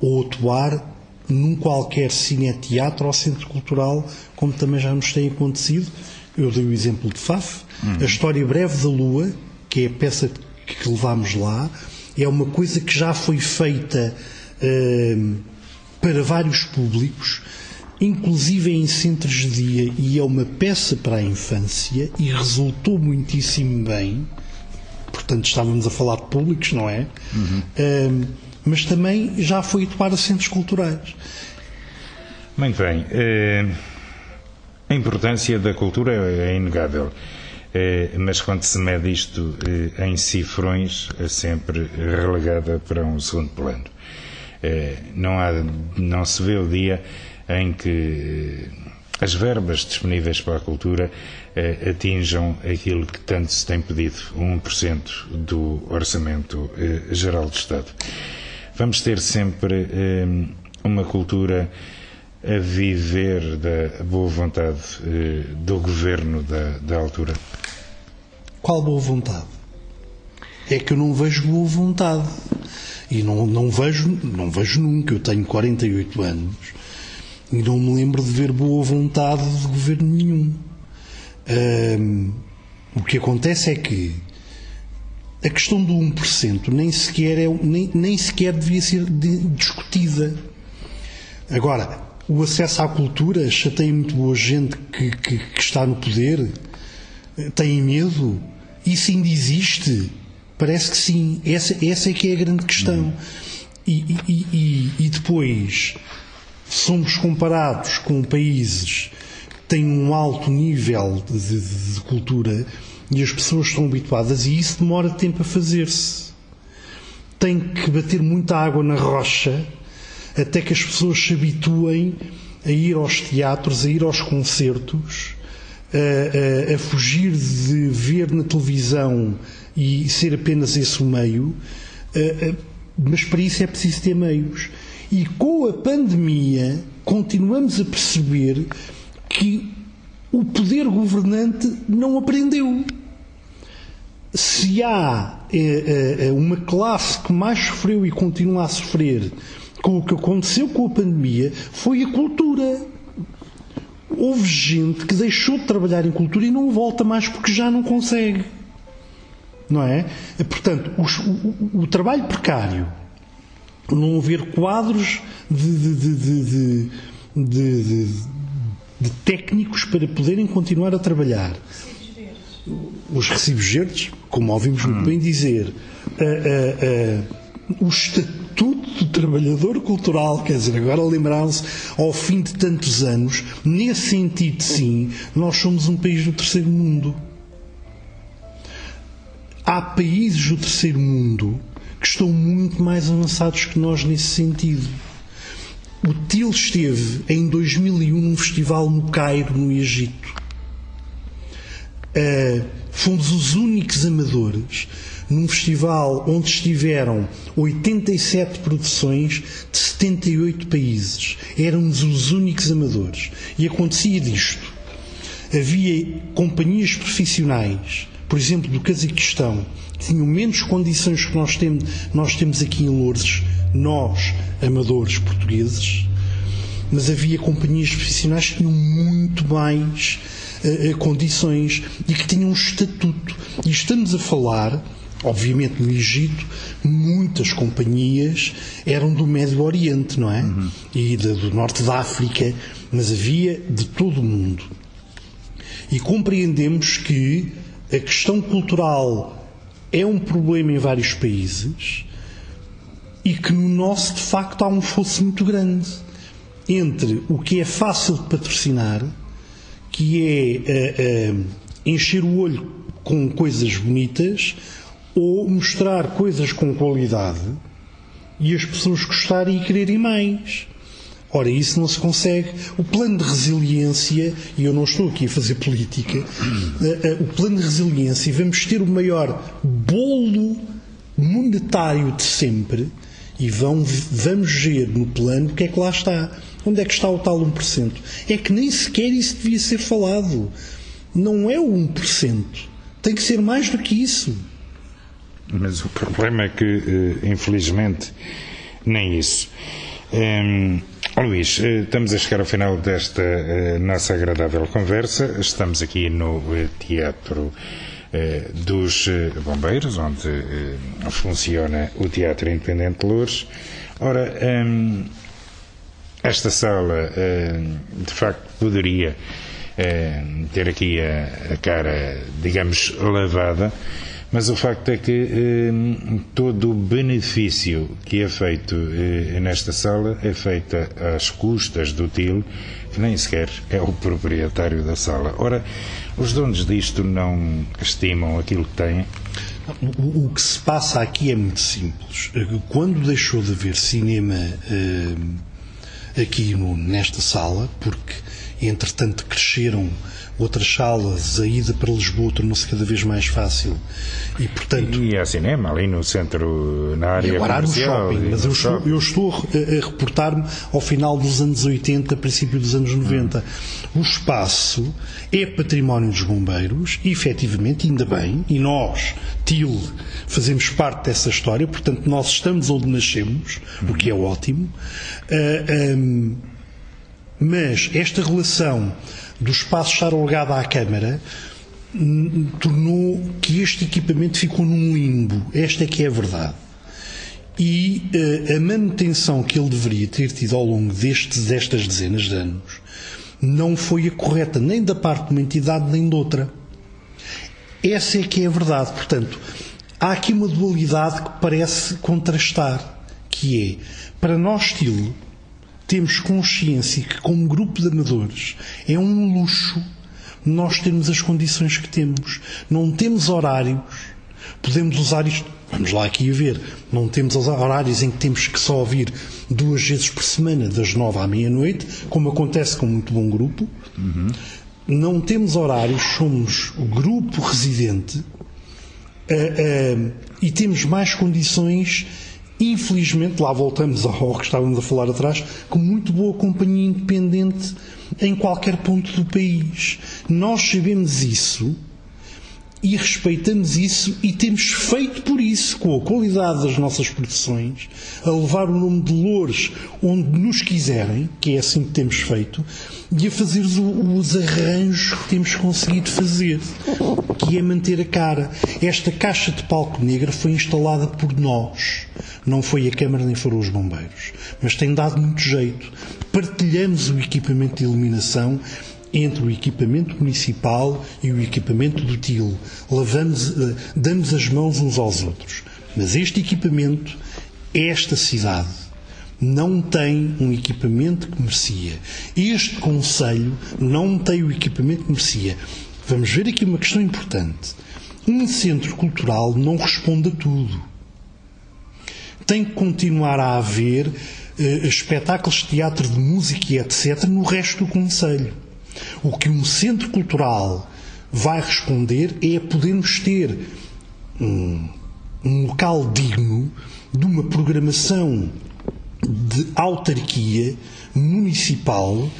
ou atuar num qualquer cineteatro ou centro cultural, como também já nos tem acontecido. Eu dei o exemplo de Faf. Uhum. A História Breve da Lua, que é a peça que levámos lá, é uma coisa que já foi feita uh, para vários públicos, inclusive em centros de dia, e é uma peça para a infância e resultou muitíssimo bem. Portanto, estávamos a falar de públicos, não é? Uhum. Uh, mas também já foi atuar a centros culturais. Muito bem. Eh, a importância da cultura é inegável. Eh, mas quando se mede isto eh, em cifrões, é sempre relegada para um segundo plano. Não, há, não se vê o dia em que as verbas disponíveis para a cultura atinjam aquilo que tanto se tem pedido, 1% do orçamento geral do Estado. Vamos ter sempre um, uma cultura a viver da boa vontade uh, do governo da, da altura. Qual boa vontade? É que eu não vejo boa vontade. E não, não, vejo, não vejo nunca. Eu tenho 48 anos e não me lembro de ver boa vontade de governo nenhum. Um, o que acontece é que a questão do 1% nem sequer, é, nem, nem sequer devia ser discutida. Agora, o acesso à cultura chateia muito boa gente que, que, que está no poder, tem medo, isso ainda existe. Parece que sim. Essa, essa é que é a grande questão. E, e, e, e depois somos comparados com países tem um alto nível de, de, de cultura e as pessoas estão habituadas e isso demora tempo a fazer-se. Tem que bater muita água na rocha até que as pessoas se habituem a ir aos teatros, a ir aos concertos, a, a, a fugir de ver na televisão e ser apenas esse o meio, mas para isso é preciso ter meios. E com a pandemia continuamos a perceber que o poder governante não aprendeu. Se há é, é, uma classe que mais sofreu e continua a sofrer com o que aconteceu com a pandemia, foi a cultura. Houve gente que deixou de trabalhar em cultura e não volta mais porque já não consegue. Não é? Portanto, o, o, trabalho precário, não haver quadros de, de, de, de, técnicos para poderem continuar a trabalhar. Os recibos verdes, como ouvimos muito bem dizer, o estatuto do trabalhador cultural, quer dizer, agora lembraram-se ao fim de tantos anos, nesse sentido, sim, nós somos um país do terceiro mundo. Há países do terceiro mundo que estão muito mais avançados que nós nesse sentido. O TIL esteve em 2001 num festival no Cairo, no Egito. Uh, fomos os únicos amadores num festival onde estiveram 87 produções de 78 países. Éramos os únicos amadores. E acontecia disto. Havia companhias profissionais, por exemplo, do Cazaquistão, que tinham menos condições que nós temos, nós temos aqui em Lourdes, nós, amadores portugueses, mas havia companhias profissionais que tinham muito mais uh, condições e que tinham um estatuto. E estamos a falar, obviamente no Egito, muitas companhias eram do Médio Oriente, não é? Uhum. E de, do Norte da África, mas havia de todo o mundo. E compreendemos que a questão cultural é um problema em vários países e que no nosso, de facto, há um fosso muito grande entre o que é fácil de patrocinar, que é uh, uh, encher o olho com coisas bonitas, ou mostrar coisas com qualidade e as pessoas gostarem e quererem mais. Ora, isso não se consegue. O plano de resiliência, e eu não estou aqui a fazer política, uh, o plano de resiliência, vamos ter o maior bolo monetário de sempre e vão, vamos ver no plano o que é que lá está. Onde é que está o tal 1%? É que nem sequer isso devia ser falado. Não é o 1%. Tem que ser mais do que isso. Mas o problema é que, eh, infelizmente, nem isso. Um, Luís, eh, estamos a chegar ao final desta uh, nossa agradável conversa. Estamos aqui no Teatro dos Bombeiros, onde funciona o Teatro Independente de Lourdes. Ora, um, esta sala, de facto, poderia ter aqui a, cara, digamos, lavada mas o facto é que eh, todo o benefício que é feito eh, nesta sala é feito às custas do TIL, que nem sequer é o proprietário da sala. Ora, os donos disto não estimam aquilo que têm? O, o que se passa aqui é muito simples. Quando deixou de haver cinema eh, aqui no, nesta sala, porque entretanto cresceram outras salas, a ida para Lisboa tornou-se cada vez mais fácil. E, portanto, e há cinema ali no centro, na área agora comercial. no shopping, mas eu estou, eu estou, a, a reportar-me ao final dos anos 80, princípio dos anos 90. Hum. O espaço é património dos bombeiros, e efetivamente, ainda bem, e nós, TIL, fazemos parte dessa história, portanto, nós estamos onde nascemos, hum. o que é ótimo. Uh, um, mas esta relação do espaço estar alugado à Câmara tornou que este equipamento ficou num limbo. Esta é que é a verdade. E uh, a manutenção que ele deveria ter tido ao longo destes, destas dezenas de anos não foi a correta, nem da parte de uma entidade, nem de outra. Essa é que é a verdade. Portanto, há aqui uma dualidade que parece contrastar, que é, para nós, estilo, temos consciência que, como grupo de amadores, é um luxo nós termos as condições que temos. Não temos horários, podemos usar isto. Vamos lá aqui a ver. Não temos horários em que temos que só ouvir duas vezes por semana, das nove à meia-noite, como acontece com muito bom grupo. Uhum. Não temos horários, somos o grupo residente uh, uh, e temos mais condições infelizmente, lá voltamos ao que estávamos a falar atrás, com muito boa companhia independente em qualquer ponto do país. Nós sabemos isso e respeitamos isso e temos feito por isso, com a qualidade das nossas produções, a levar o nome de Loures onde nos quiserem, que é assim que temos feito, e a fazer os arranjos que temos conseguido fazer, que é manter a cara. Esta caixa de palco negra foi instalada por nós. Não foi a Câmara nem foram os bombeiros. Mas tem dado muito jeito. Partilhamos o equipamento de iluminação entre o equipamento municipal e o equipamento do TIL. Lavamos, eh, damos as mãos uns aos outros. Mas este equipamento, esta cidade, não tem um equipamento que merecia. Este Conselho não tem o equipamento que merecia. Vamos ver aqui uma questão importante. Um centro cultural não responde a tudo. Tem que continuar a haver uh, espetáculos de teatro, de música e etc. no resto do Conselho. O que um centro cultural vai responder é podermos ter um, um local digno de uma programação de autarquia municipal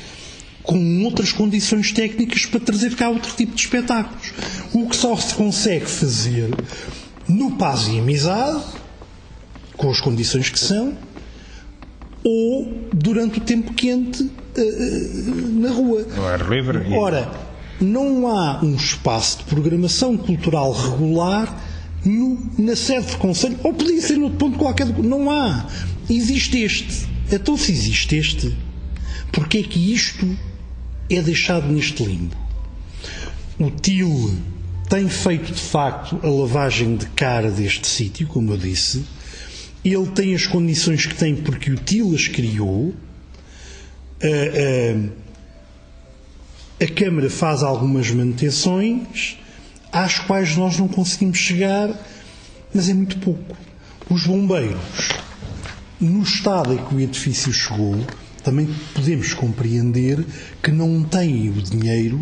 com outras condições técnicas para trazer cá outro tipo de espetáculos. O que só se consegue fazer no paz e amizade, com as condições que são, ou durante o tempo quente uh, na rua. Livre. Ora, não há um espaço de programação cultural regular no, na sede do Conselho, ou podia ser no ponto qualquer. Não há. Existe este. Então, se existe este, porque é que isto é deixado neste limbo? O TIL tem feito, de facto, a lavagem de cara deste sítio, como eu disse ele tem as condições que tem porque o TIL as criou. A, a, a Câmara faz algumas manutenções às quais nós não conseguimos chegar, mas é muito pouco. Os bombeiros, no estado em que o edifício chegou, também podemos compreender que não têm o dinheiro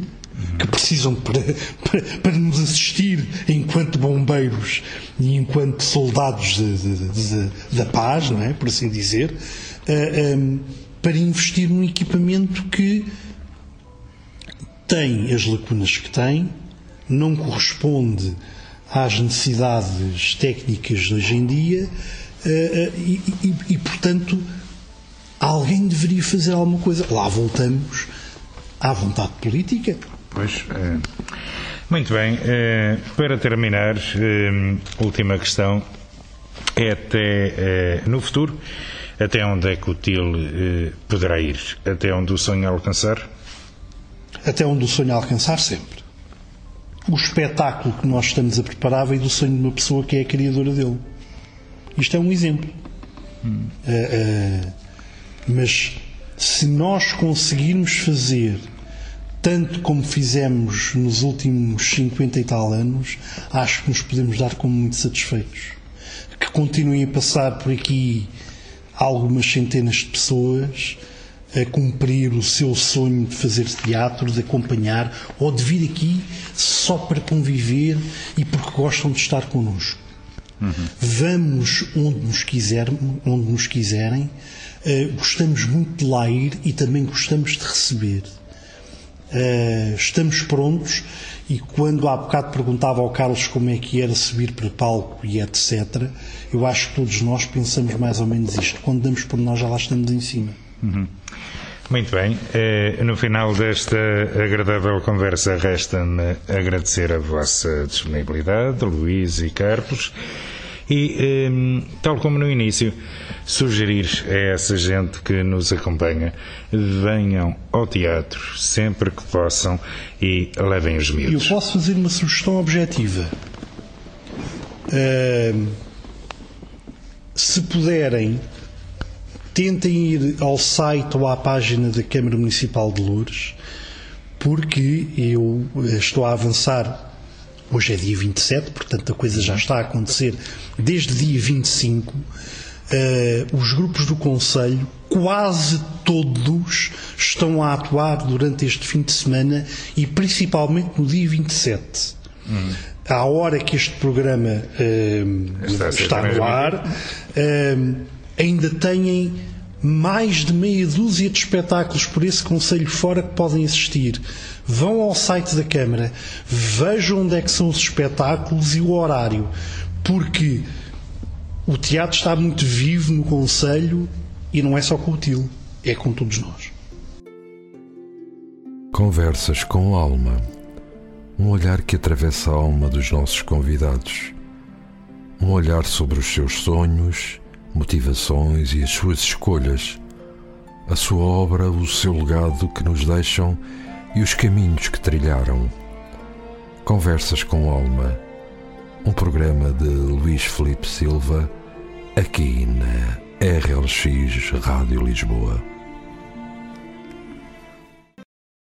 que precisam para, para, para, nos assistir enquanto bombeiros e enquanto soldados da paz, não é? por assim dizer, uh, eh, um, ehm, para investir num equipamento que tem as lacunas que tem, não corresponde às necessidades técnicas de hoje em dia uh, uh, e, e, e, portanto, alguém deveria fazer alguma coisa. Lá voltamos à vontade política. Pois, é. muito bem. É, para terminar, é, última questão. É até no futuro, até onde é que o TIL poderá ir? Até onde o sonho alcançar? Até onde o sonho alcançar, sempre. O espetáculo que nós estamos a preparar vem do sonho de uma pessoa que é a criadora dele. Isto é um exemplo. Hum. mas se nós conseguirmos fazer tanto como fizemos nos últimos 50 e tal anos, acho que nos podemos dar como muito satisfeitos. Que continuem a passar por aqui algumas centenas de pessoas a cumprir o seu sonho de fazer teatro, de acompanhar ou de vir aqui só para conviver e porque gostam de estar connosco. Uhum. Vamos onde nos, quiser, onde nos quiserem, uh, gostamos muito de lá ir e também gostamos de receber. Uh, estamos prontos e quando há bocado perguntava ao Carlos como é que era subir para palco e etc., eu acho que todos nós pensamos mais ou menos isto. Quando damos por nós, já lá estamos em cima. Uhum. Muito bem. Eh, no final desta agradável conversa, resta-me agradecer a vossa disponibilidade, Luís e Carlos, e, eh, tal como no início, sugerir a essa gente que nos acompanha venham ao teatro sempre que possam e levem os miúdos. Eu posso fazer uma sugestão objetiva. Uh, se puderem, tentem ir ao site ou à página da Câmara Municipal de Loures, porque eu estou a avançar. Hoje é dia 27, portanto a coisa já está a acontecer desde dia 25. Uh, os grupos do Conselho, quase todos, estão a atuar durante este fim de semana e principalmente no dia 27. Hum. À hora que este programa uh, está, está no ar, uh, ainda têm mais de meia dúzia de espetáculos por esse Conselho fora que podem assistir. Vão ao site da Câmara, vejam onde é que são os espetáculos e o horário, porque o teatro está muito vivo no Conselho e não é só com o TIL, é com todos nós. Conversas com alma. Um olhar que atravessa a alma dos nossos convidados. Um olhar sobre os seus sonhos motivações e as suas escolhas, a sua obra, o seu legado que nos deixam e os caminhos que trilharam. Conversas com Alma, um programa de Luís Felipe Silva, aqui na RLX Rádio Lisboa.